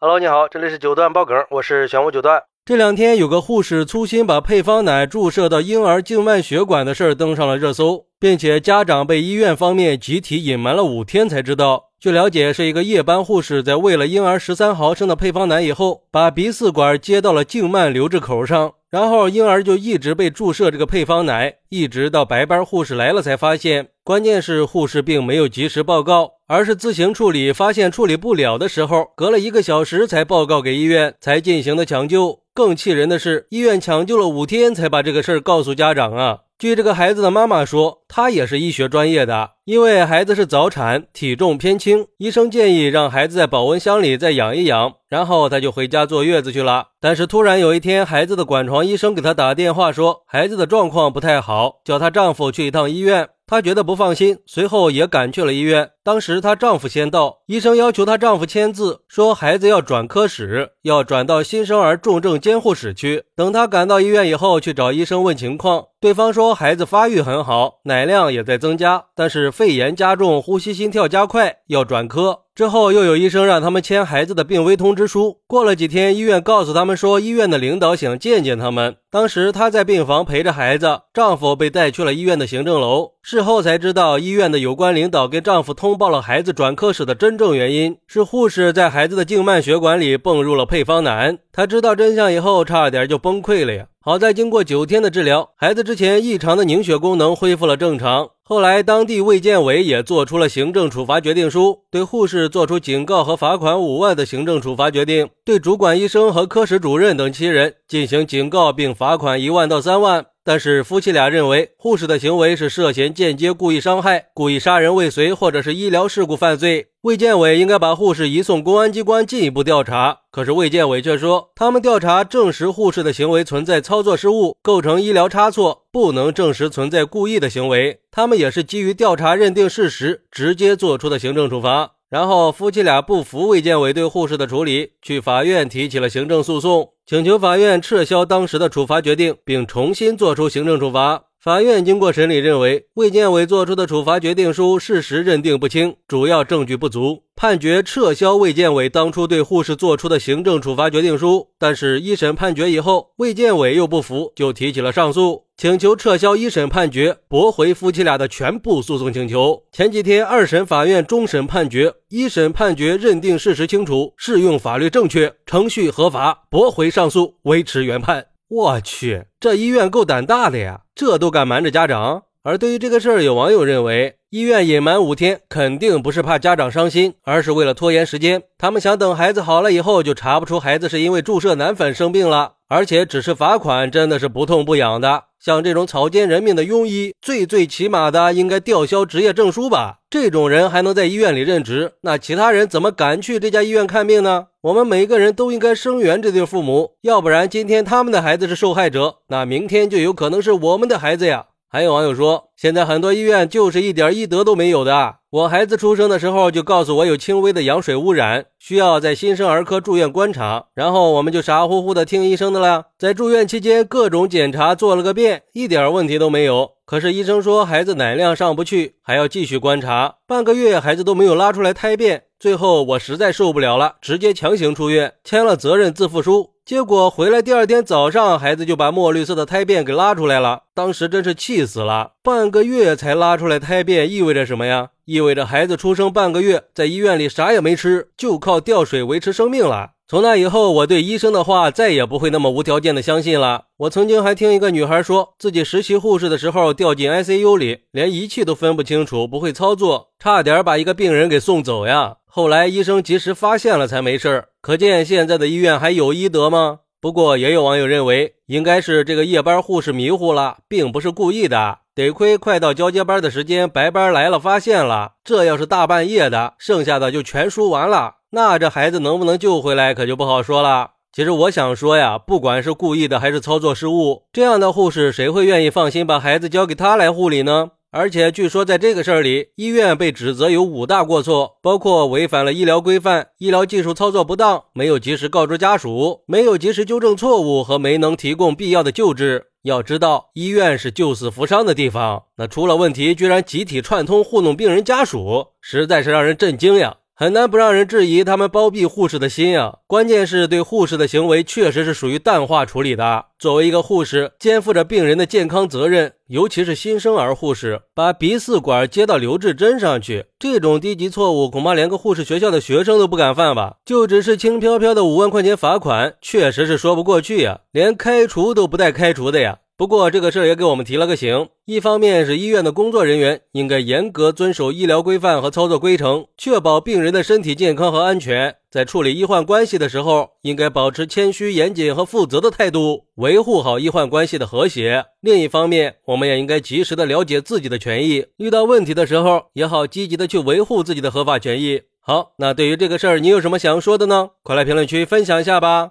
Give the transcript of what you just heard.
Hello，你好，这里是九段爆梗，我是玄武九段。这两天有个护士粗心把配方奶注射到婴儿静脉血管的事儿登上了热搜，并且家长被医院方面集体隐瞒了五天才知道。据了解，是一个夜班护士在喂了婴儿十三毫升的配方奶以后，把鼻饲管接到了静脉留置口上，然后婴儿就一直被注射这个配方奶，一直到白班护士来了才发现。关键是护士并没有及时报告，而是自行处理，发现处理不了的时候，隔了一个小时才报告给医院，才进行的抢救。更气人的是，医院抢救了五天才把这个事儿告诉家长啊。据这个孩子的妈妈说，她也是医学专业的，因为孩子是早产，体重偏轻，医生建议让孩子在保温箱里再养一养，然后她就回家坐月子去了。但是突然有一天，孩子的管床医生给她打电话说，孩子的状况不太好，叫她丈夫去一趟医院。她觉得不放心，随后也赶去了医院。当时她丈夫先到，医生要求她丈夫签字，说孩子要转科室，要转到新生儿重症监护室去。等她赶到医院以后，去找医生问情况，对方说孩子发育很好，奶量也在增加，但是肺炎加重，呼吸心跳加快，要转科。之后又有医生让他们签孩子的病危通知书。过了几天，医院告诉他们说，医院的领导想见见他们。当时她在病房陪着孩子，丈夫被带去了医院的行政楼。事后才知道，医院的有关领导跟丈夫通报了孩子转科室的真正原因，是护士在孩子的静脉血管里泵入了配方奶。他知道真相以后，差点就崩溃了呀。好在经过九天的治疗，孩子之前异常的凝血功能恢复了正常。后来，当地卫健委也做出了行政处罚决定书，对护士作出警告和罚款五万的行政处罚决定，对主管医生和科室主任等七人进行警告并罚款一万到三万。但是夫妻俩认为护士的行为是涉嫌间接故意伤害、故意杀人未遂或者是医疗事故犯罪，卫健委应该把护士移送公安机关进一步调查。可是卫健委却说，他们调查证实护士的行为存在操作失误，构成医疗差错，不能证实存在故意的行为。他们也是基于调查认定事实，直接做出的行政处罚。然后夫妻俩不服卫健委对护士的处理，去法院提起了行政诉讼，请求法院撤销当时的处罚决定，并重新作出行政处罚。法院经过审理，认为卫健委作出的处罚决定书事实认定不清，主要证据不足。判决撤销卫健委当初对护士作出的行政处罚决定书，但是，一审判决以后，卫健委又不服，就提起了上诉，请求撤销一审判决，驳回夫妻俩的全部诉讼请求。前几天，二审法院终审判决，一审判决认定事实清楚，适用法律正确，程序合法，驳回上诉，维持原判。我去，这医院够胆大的呀，这都敢瞒着家长。而对于这个事儿，有网友认为，医院隐瞒五天，肯定不是怕家长伤心，而是为了拖延时间。他们想等孩子好了以后，就查不出孩子是因为注射奶粉生病了，而且只是罚款，真的是不痛不痒的。像这种草菅人命的庸医，最最起码的应该吊销执业证书吧？这种人还能在医院里任职，那其他人怎么敢去这家医院看病呢？我们每个人都应该声援这对父母，要不然今天他们的孩子是受害者，那明天就有可能是我们的孩子呀。还有网友说，现在很多医院就是一点医德都没有的。我孩子出生的时候就告诉我有轻微的羊水污染，需要在新生儿科住院观察，然后我们就傻乎乎的听医生的了。在住院期间，各种检查做了个遍，一点问题都没有。可是医生说孩子奶量上不去，还要继续观察。半个月孩子都没有拉出来胎便，最后我实在受不了了，直接强行出院，签了责任自负书。结果回来第二天早上，孩子就把墨绿色的胎便给拉出来了。当时真是气死了，半个月才拉出来胎便，意味着什么呀？意味着孩子出生半个月，在医院里啥也没吃，就靠吊水维持生命了。从那以后，我对医生的话再也不会那么无条件的相信了。我曾经还听一个女孩说自己实习护士的时候掉进 ICU 里，连仪器都分不清楚，不会操作，差点把一个病人给送走呀。后来医生及时发现了，才没事。可见现在的医院还有医德吗？不过也有网友认为，应该是这个夜班护士迷糊了，并不是故意的。得亏快到交接班的时间，白班来了发现了。这要是大半夜的，剩下的就全输完了，那这孩子能不能救回来可就不好说了。其实我想说呀，不管是故意的还是操作失误，这样的护士谁会愿意放心把孩子交给他来护理呢？而且据说，在这个事儿里，医院被指责有五大过错，包括违反了医疗规范、医疗技术操作不当、没有及时告知家属、没有及时纠正错误和没能提供必要的救治。要知道，医院是救死扶伤的地方，那出了问题居然集体串通糊弄病人家属，实在是让人震惊呀！很难不让人质疑他们包庇护士的心啊！关键是对护士的行为确实是属于淡化处理的。作为一个护士，肩负着病人的健康责任，尤其是新生儿护士，把鼻饲管接到留置针上去，这种低级错误，恐怕连个护士学校的学生都不敢犯吧？就只是轻飘飘的五万块钱罚款，确实是说不过去呀，连开除都不带开除的呀。不过这个事儿也给我们提了个醒：一方面是医院的工作人员应该严格遵守医疗规范和操作规程，确保病人的身体健康和安全；在处理医患关系的时候，应该保持谦虚、严谨和负责的态度，维护好医患关系的和谐。另一方面，我们也应该及时的了解自己的权益，遇到问题的时候也好积极的去维护自己的合法权益。好，那对于这个事儿，你有什么想说的呢？快来评论区分享一下吧！